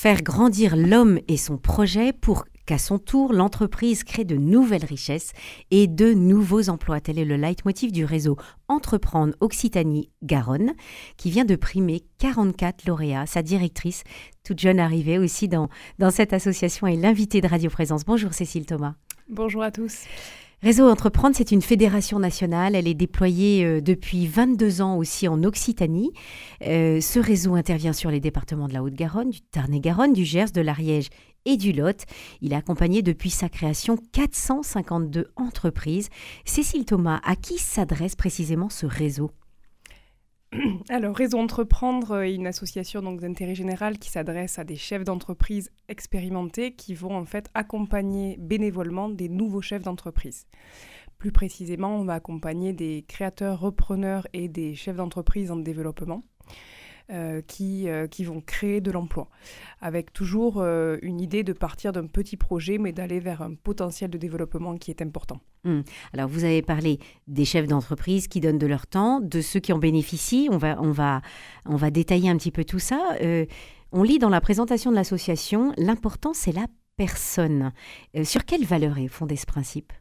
Faire grandir l'homme et son projet pour qu'à son tour, l'entreprise crée de nouvelles richesses et de nouveaux emplois. Tel est le leitmotiv du réseau Entreprendre Occitanie-Garonne, qui vient de primer 44 lauréats. Sa directrice, toute jeune arrivée aussi dans, dans cette association, est l'invitée de Radio Présence. Bonjour Cécile Thomas. Bonjour à tous. Réseau Entreprendre, c'est une fédération nationale. Elle est déployée euh, depuis 22 ans aussi en Occitanie. Euh, ce réseau intervient sur les départements de la Haute-Garonne, du Tarn-et-Garonne, du Gers, de l'Ariège et du Lot. Il a accompagné depuis sa création 452 entreprises. Cécile Thomas, à qui s'adresse précisément ce réseau? alors, Réseau Entreprendre est une association d'intérêt général qui s'adresse à des chefs d'entreprise expérimentés qui vont en fait accompagner bénévolement des nouveaux chefs d'entreprise. Plus précisément, on va accompagner des créateurs, repreneurs et des chefs d'entreprise en développement. Euh, qui, euh, qui vont créer de l'emploi, avec toujours euh, une idée de partir d'un petit projet, mais d'aller vers un potentiel de développement qui est important. Hmm. Alors, vous avez parlé des chefs d'entreprise qui donnent de leur temps, de ceux qui en bénéficient. On va, on va, on va détailler un petit peu tout ça. on lit dans la présentation de l'association, l'important, c'est la personne. sur quelles valeurs est fondé ce principe?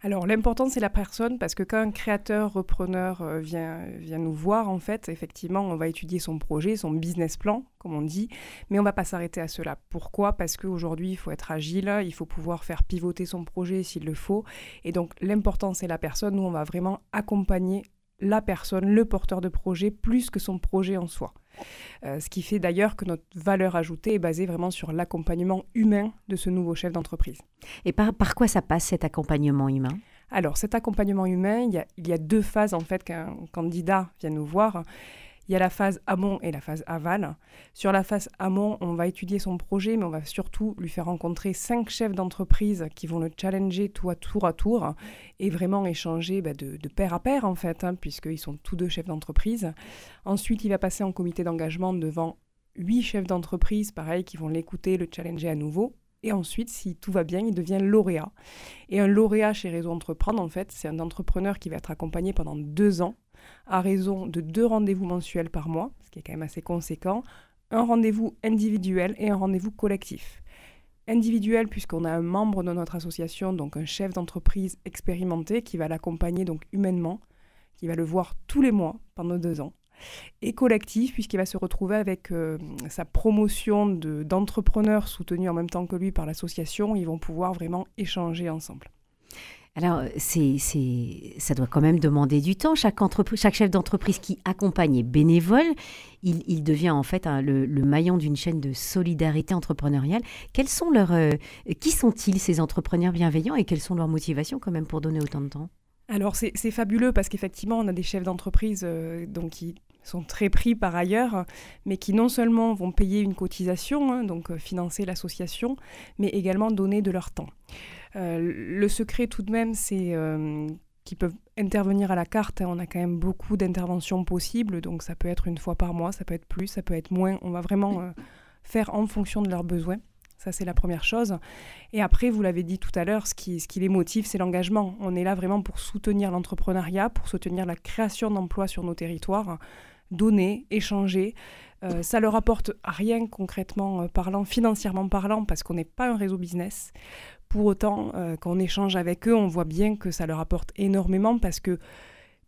Alors l'important c'est la personne parce que quand un créateur repreneur euh, vient, vient nous voir en fait effectivement on va étudier son projet, son business plan comme on dit, mais on va pas s'arrêter à cela. Pourquoi? Parce qu'aujourd'hui il faut être agile, il faut pouvoir faire pivoter son projet s'il le faut et donc l'important c'est la personne, nous on va vraiment accompagner la personne, le porteur de projet plus que son projet en soi. Euh, ce qui fait d'ailleurs que notre valeur ajoutée est basée vraiment sur l'accompagnement humain de ce nouveau chef d'entreprise. Et par, par quoi ça passe cet accompagnement humain? Alors cet accompagnement humain, il y, a, il y a deux phases en fait qu'un candidat vient nous voir. Il y a la phase amont et la phase aval. Sur la phase amont, on va étudier son projet, mais on va surtout lui faire rencontrer cinq chefs d'entreprise qui vont le challenger tout à tour à tour et vraiment échanger bah, de, pair à pair en fait, hein, puisqu'ils sont tous deux chefs d'entreprise. Ensuite, il va passer en comité d'engagement devant huit chefs d'entreprise, pareil, qui vont l'écouter, le challenger à nouveau. Et ensuite, si tout va bien, il devient lauréat. Et un lauréat chez Réseau Entreprendre, en fait, c'est un entrepreneur qui va être accompagné pendant deux ans à raison de deux rendez-vous mensuels par mois, ce qui est quand même assez conséquent, un rendez-vous individuel et un rendez-vous collectif. Individuel puisqu'on a un membre de notre association, donc un chef d'entreprise expérimenté qui va l'accompagner donc humainement, qui va le voir tous les mois pendant deux ans. Et collectif puisqu'il va se retrouver avec euh, sa promotion d'entrepreneurs soutenus en même temps que lui par l'association. Ils vont pouvoir vraiment échanger ensemble. Alors, c'est, ça doit quand même demander du temps. Chaque, chaque chef d'entreprise qui accompagne est bénévole. Il, devient en fait le, maillon d'une chaîne de solidarité entrepreneuriale. Euh, qui sont-ils ces entrepreneurs bienveillants et quelles sont leurs motivations quand même pour donner autant de temps? Alors c'est, fabuleux parce qu'effectivement on a des chefs d'entreprise euh, donc qui sont très pris par ailleurs, mais qui non seulement vont payer une cotisation, hein, donc euh, financer l'association, mais également donner de leur temps. Euh, le secret tout de même, c'est euh, qu'ils peuvent intervenir à la carte. Hein. On a quand même beaucoup d'interventions possibles, donc ça peut être une fois par mois, ça peut être plus, ça peut être moins. On va vraiment euh, faire en fonction de leurs besoins. Ça, c'est la première chose. Et après, vous l'avez dit tout à l'heure, ce qui, ce qui les motive, c'est l'engagement. On est là vraiment pour soutenir l'entrepreneuriat, pour soutenir la création d'emplois sur nos territoires, donner, échanger. ça leur apporte rien concrètement parlant, financièrement parlant, parce qu'on n'est pas un réseau business. Pour autant, euh, quand on échange avec eux, on voit bien que ça leur apporte énormément parce que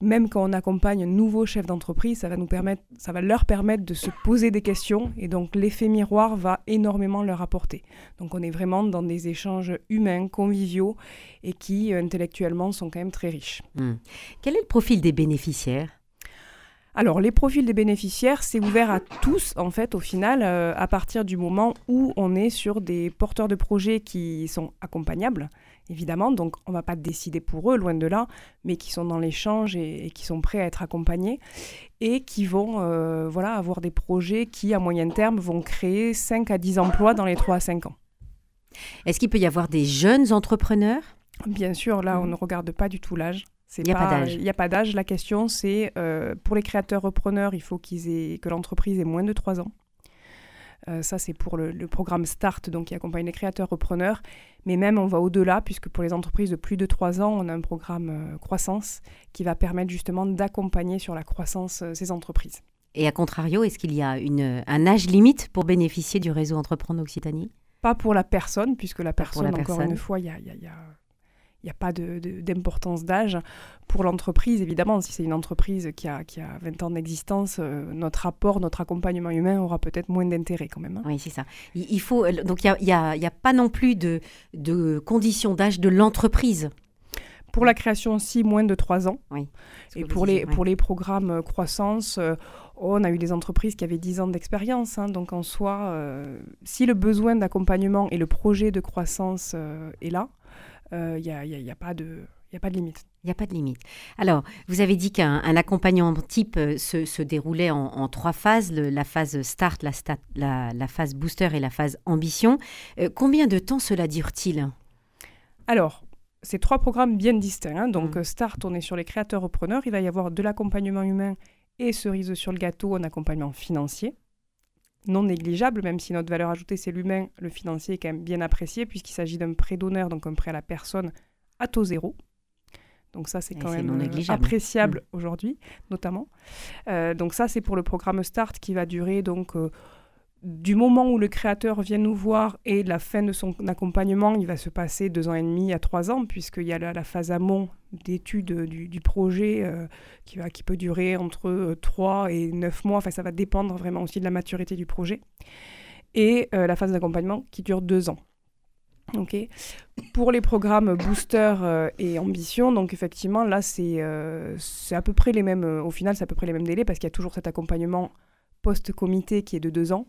même quand on accompagne un nouveau chef d'entreprise, ça va nous permettre, ça va leur permettre de se poser des questions et donc l'effet miroir va énormément leur apporter. Donc on est vraiment dans des échanges humains, conviviaux et qui intellectuellement sont quand même très riches. Hmm. Quel est le profil des bénéficiaires? Alors, les profils des bénéficiaires, c'est ouvert à tous, en fait, au final, euh, à partir du moment où on est sur des porteurs de projets qui sont accompagnables, évidemment. Donc, on ne va pas décider pour eux, loin de là, mais qui sont dans l'échange et, qui sont prêts à être accompagnés et qui vont euh, voilà, avoir des projets qui, à moyen terme, vont créer 5 à 10 emplois dans les 3 à 5 ans. Est-ce qu'il peut y avoir des jeunes entrepreneurs? Bien sûr, là, on mmh. ne regarde pas du tout l'âge. Il n'y a pas, d'âge. Il n'y a pas d'âge. La question, c'est euh, pour les créateurs repreneurs, il faut qu'ils aient, que l'entreprise ait moins de 3 ans. Euh, ça, c'est pour le, programme START, donc qui accompagne les créateurs repreneurs. Mais même, on va au-delà, puisque pour les entreprises de plus de 3 ans, on a un programme euh, croissance qui va permettre justement d'accompagner sur la croissance ces entreprises. Et à contrario, est-ce qu'il y a une, un âge limite pour bénéficier du réseau Entreprendre Occitanie? Pas pour la personne, puisque la personne, encore une fois, il y a, y a il n'y a pas d'importance d'âge. Pour l'entreprise, évidemment, si c'est une entreprise qui a, qui a 20 ans d'existence, euh, notre apport, notre accompagnement humain aura peut-être moins d'intérêt quand même. Hein. Oui, c'est ça. Il, faut, euh, donc il n'y a, y a, pas non plus de, de conditions d'âge de l'entreprise. Pour la création aussi, moins de 3 ans. Oui. Et pour, les, pour les programmes euh, croissance, on a eu des entreprises qui avaient 10 ans d'expérience. Hein. donc en soi, si le besoin d'accompagnement et le projet de croissance est là, il euh, n'y a, y a, pas de... A pas de limite. Il n'y a pas de limite. Alors, vous avez dit qu'un accompagnement type euh, se, se déroulait en, trois phases, la phase start, la, la, phase booster et la phase ambition. Euh, combien de temps cela dure-t-il? Alors, c'est trois programmes bien distincts. Hein. Donc, mmh. start, on est sur les créateurs-repreneurs. Il va y avoir de l'accompagnement humain et cerise sur le gâteau, un accompagnement financier non négligeable, même si notre valeur ajoutée c'est l'humain, le financier est quand même bien apprécié puisqu'il s'agit d'un prêt d'honneur, donc un prêt à la personne à taux zéro. Donc ça c'est quand même euh, appréciable mm. aujourd'hui, notamment. Euh, donc ça c'est pour le programme Start qui va durer donc euh, du moment où le créateur vient nous voir et la fin de son accompagnement, il va se passer deux ans et demi à trois ans, puisqu'il y a la, phase amont d'étude du, projet euh, qui, peut durer entre euh, trois et neuf mois. Enfin, ça va dépendre vraiment aussi de la maturité du projet. Et euh, la phase d'accompagnement qui dure deux ans. Pour les programmes Booster et Ambition, donc effectivement, là, c'est à peu près les mêmes, au final, c'est à peu près les mêmes délais parce qu'il y a toujours cet accompagnement post-comité qui est de deux ans,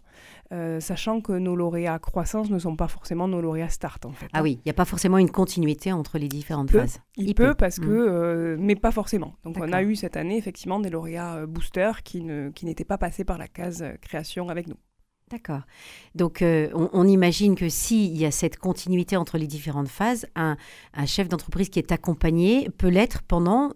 euh, sachant que nos lauréats croissance ne sont pas forcément nos lauréats start en fait. Ah oui, il n'y a pas forcément une continuité entre les différentes phases. Il, peut, parce que, mm. euh, mais pas forcément. Donc on a eu cette année effectivement des lauréats euh, booster qui n'étaient pas passés par la case création avec nous. D'accord. Donc, on, imagine que s'il y a cette continuité entre les différentes phases, un, un chef d'entreprise qui est accompagné peut l'être pendant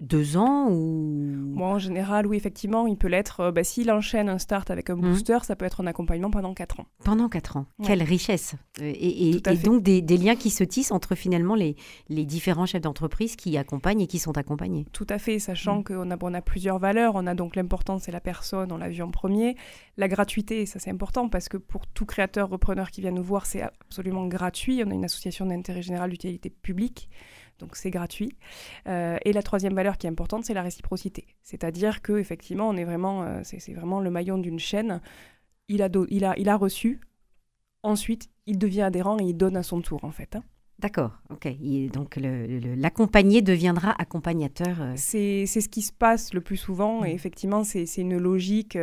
deux ans ou? Moi, en général, oui, effectivement, il peut l'être. Euh, bah, S'il enchaîne un start avec un mmh. booster, ça peut être un accompagnement pendant quatre ans. Pendant quatre ans. Quelle richesse euh, Et, donc des, liens qui se tissent entre finalement les, les différents chefs d'entreprise qui accompagnent et qui sont accompagnés. Tout à fait, sachant mmh. qu'on a, on a plusieurs valeurs. On a donc l'importance, c'est la personne, on l'a vu en premier. La gratuité, ça c'est important parce que pour tout créateur, repreneur qui vient nous voir, c'est absolument gratuit. On a une association d'intérêt général d'utilité publique donc c'est gratuit. Euh, et la troisième valeur qui est importante, c'est la réciprocité. C'est-à-dire que effectivement, on est vraiment, euh, c'est vraiment le maillon d'une chaîne. Il a, il, a, il a reçu, ensuite il devient adhérent et il donne à son tour en fait. Hein. D'accord, ok. donc l'accompagné deviendra accompagnateur. Euh. C'est ce qui se passe le plus souvent et mmh. effectivement c'est une logique.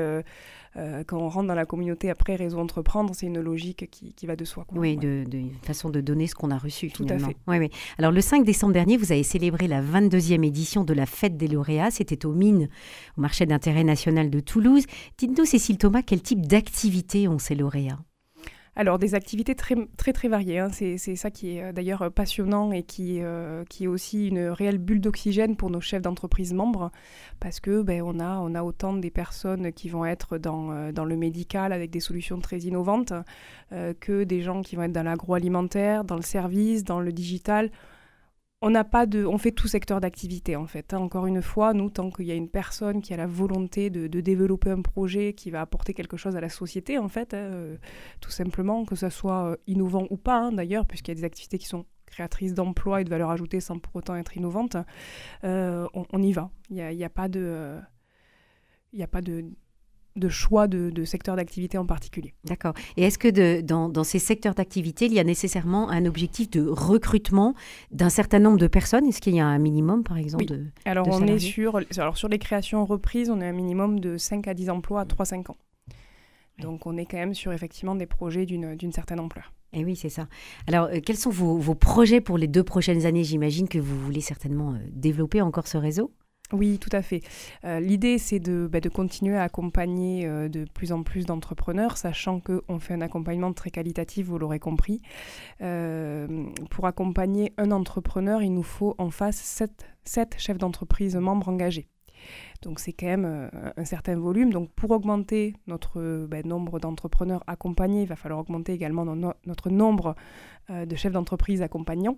Euh, quand on rentre dans la communauté après Réseau Entreprendre, c'est une logique qui, va de soi. Oui, de, façon de donner ce qu'on a reçu Tout à fait. Oui, oui. Alors le 5 décembre dernier, vous avez célébré la 22e édition de la Fête des lauréats. C'était aux mines, au marché d'intérêt national de Toulouse. Dites-nous, Cécile Thomas, quel type d'activités ont ces lauréats? Alors, des activités très, très, très variées. Hein. C'est, ça qui est euh, d'ailleurs passionnant et qui, euh, qui est aussi une réelle bulle d'oxygène pour nos chefs d'entreprise membres, parce que ben, on, a, on a autant des personnes qui vont être dans, euh, dans le médical avec des solutions très innovantes, que des gens qui vont être dans l'agroalimentaire, dans le service, dans le digital on n'a pas de, on fait tout secteur d'activité en fait. Hein. Encore une fois, nous, tant qu'il y a une personne qui a la volonté de, développer un projet qui va apporter quelque chose à la société en fait, hein, euh, tout simplement, que ce soit euh, innovant ou pas hein, d'ailleurs, puisqu'il y a des activités qui sont créatrices d'emplois et de valeur ajoutée sans pour autant être innovantes, euh, on, y va. Il n'y a, pas de, il n'y a pas de de choix de, secteur d'activité en particulier. D'accord. Et est-ce que dans, ces secteurs d'activité, il y a nécessairement un objectif de recrutement d'un certain nombre de personnes? Est-ce qu'il y a un minimum, par exemple oui. Alors, on est sur, alors, sur les créations reprises, on a un minimum de 5 à 10 emplois à 3-5 ans. Donc, on est quand même sur effectivement des projets d'une certaine ampleur. Et eh oui, c'est ça. Alors, euh, quels sont vos, vos, projets pour les deux prochaines années? J'imagine que vous voulez certainement euh, développer encore ce réseau oui, tout à fait. Euh, l'idée, c'est de, bah, de, continuer à accompagner euh, de plus en plus d'entrepreneurs, sachant qu'on fait un accompagnement très qualitatif, vous l'aurez compris. Euh, pour accompagner un entrepreneur, il nous faut en face sept, chefs d'entreprise membres engagés. Donc c'est quand même un certain volume. Donc pour augmenter notre ben, nombre d'entrepreneurs accompagnés, il va falloir augmenter également notre nombre de chefs d'entreprise accompagnants.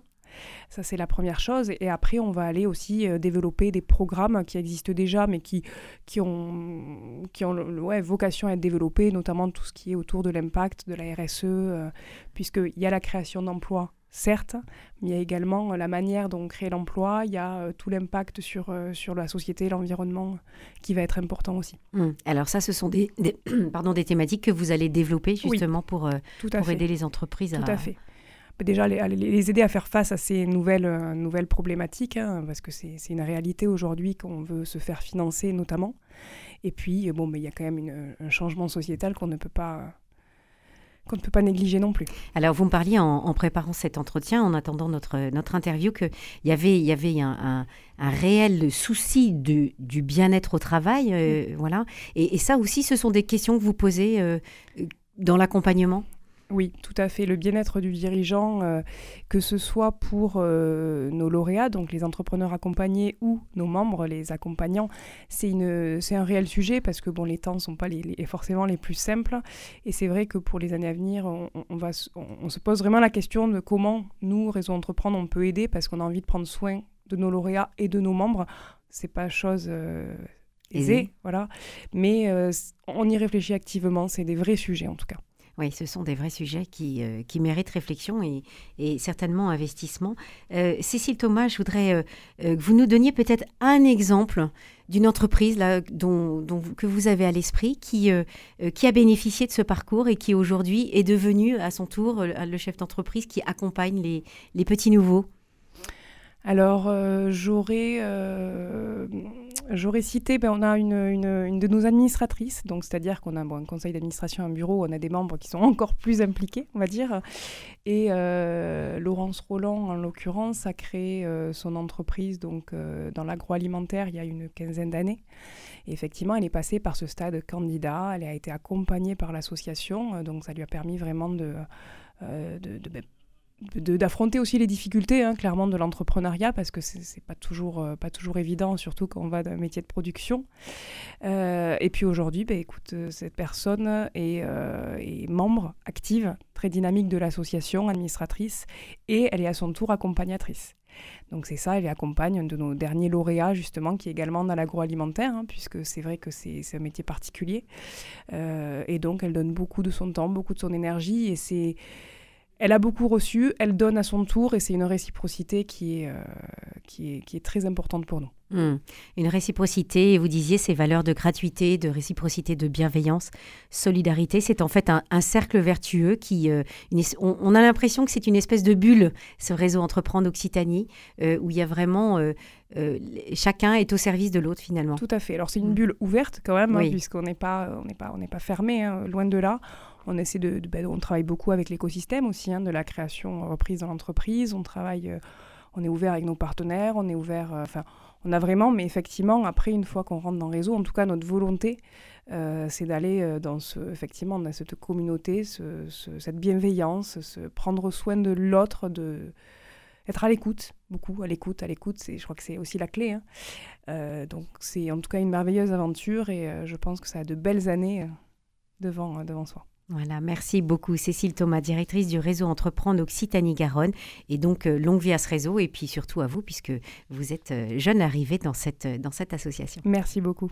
Ça, c'est la première chose. Et après, on va aller aussi euh, développer des programmes qui existent déjà, mais qui, qui ont, qui ont ouais, vocation à être développés, notamment tout ce qui est autour de l'impact, de la RSE, euh, puisqu'il y a la création d'emplois certes, mais il y a également la manière dont on crée l'emploi, il y a euh, tout l'impact sur, sur la société, l'environnement qui va être important aussi. Mmh. Alors ça, ce sont des, pardon, des thématiques que vous allez développer justement pour, pour aider les entreprises tout à fait déjà les, les, aider à faire face à ces nouvelles, euh, nouvelles problématiques, hein, parce que c'est une réalité aujourd'hui qu'on veut se faire financer notamment. Et puis, bon, mais il y a quand même une, un changement sociétal qu'on ne peut pas qu'on ne peut pas négliger non plus. Alors, vous me parliez en, préparant cet entretien, en attendant notre, notre interview, qu'il y avait, y avait un, un, réel souci de, du bien-être au travail. Euh, mm. voilà. Et, ça aussi, ce sont des questions que vous posez euh, dans l'accompagnement? Oui, tout à fait. Le bien-être du dirigeant, euh, que ce soit pour euh, nos lauréats, donc les entrepreneurs accompagnés, ou nos membres, les accompagnants, c'est un réel sujet parce que bon, les temps ne sont pas les, forcément les plus simples. Et c'est vrai que pour les années à venir, on, va, on, se pose vraiment la question de comment nous, Réseau Entreprendre, on peut aider parce qu'on a envie de prendre soin de nos lauréats et de nos membres. C'est pas chose euh, aisée, voilà. Mais on y réfléchit activement. C'est des vrais sujets en tout cas. Oui, ce sont des vrais sujets qui, euh, méritent réflexion et, certainement investissement. Euh, Cécile Thomas, je voudrais euh, que vous nous donniez peut-être un exemple d'une entreprise que vous avez à l'esprit qui, a bénéficié de ce parcours et qui aujourd'hui est devenu à son tour le chef d'entreprise qui accompagne les petits nouveaux. Alors, j'aurais J'aurais cité, ben, on a une, une, de nos administratrices, donc c'est-à-dire qu'on a un conseil d'administration, un bureau, on a des membres qui sont encore plus impliqués, on va dire. Et euh, Laurence Roland, en l'occurrence, a créé euh, son entreprise donc euh, dans l'agroalimentaire il y a une quinzaine d'années. effectivement, elle est passée par ce stade candidat, elle a été accompagnée par l'association, donc ça lui a permis vraiment de, ben, d'affronter aussi les difficultés hein, clairement de l'entrepreneuriat parce que c'est pas toujours euh, pas toujours évident surtout quand on va d'un métier de production euh, et puis aujourd'hui bah, écoute euh, cette personne est, est, membre active très dynamique de l'association administratrice et elle est à son tour accompagnatrice donc c'est ça, elle accompagne un de nos derniers lauréats justement qui est également dans l'agroalimentaire, hein, puisque c'est vrai que c'est un métier particulier. et donc elle donne beaucoup de son temps, beaucoup de son énergie, et c'est elle a beaucoup reçu, elle donne à son tour et c'est une réciprocité qui est, euh, qui, est, qui très importante pour nous. Hmm. Une réciprocité, vous disiez ces valeurs de gratuité, de réciprocité, de bienveillance, solidarité, c'est en fait un, cercle vertueux qui... Euh, on, a l'impression que c'est une espèce de bulle, ce réseau Entreprendre Occitanie, euh, où il y a vraiment... chacun est au service de l'autre finalement. Tout à fait. Alors c'est une hmm. bulle ouverte quand même, hein, puisqu'on n'est pas, on pas, on pas fermé, hein, loin de là on essaie de, ben, on travaille beaucoup avec l'écosystème aussi, hein, de la création reprise dans l'entreprise. On travaille, euh, on est ouvert avec nos partenaires, on est ouvert, euh, enfin, on a vraiment, mais effectivement, après, une fois qu'on rentre dans le réseau, en tout cas, notre volonté, euh, c'est d'aller dans ce, effectivement, dans cette communauté, cette bienveillance, se prendre soin de l'autre, de être à l'écoute, beaucoup à l'écoute, à l'écoute, je crois que c'est aussi la clé. Hein. donc c'est en tout cas une merveilleuse aventure et je pense que ça a de belles années devant, devant soi. Voilà, merci beaucoup Cécile Thomas, directrice du réseau Entreprendre Occitanie-Garonne. Et donc, euh, longue vie à ce réseau et puis surtout à vous, puisque vous êtes euh, jeune arrivée dans cette, dans cette association. Merci beaucoup.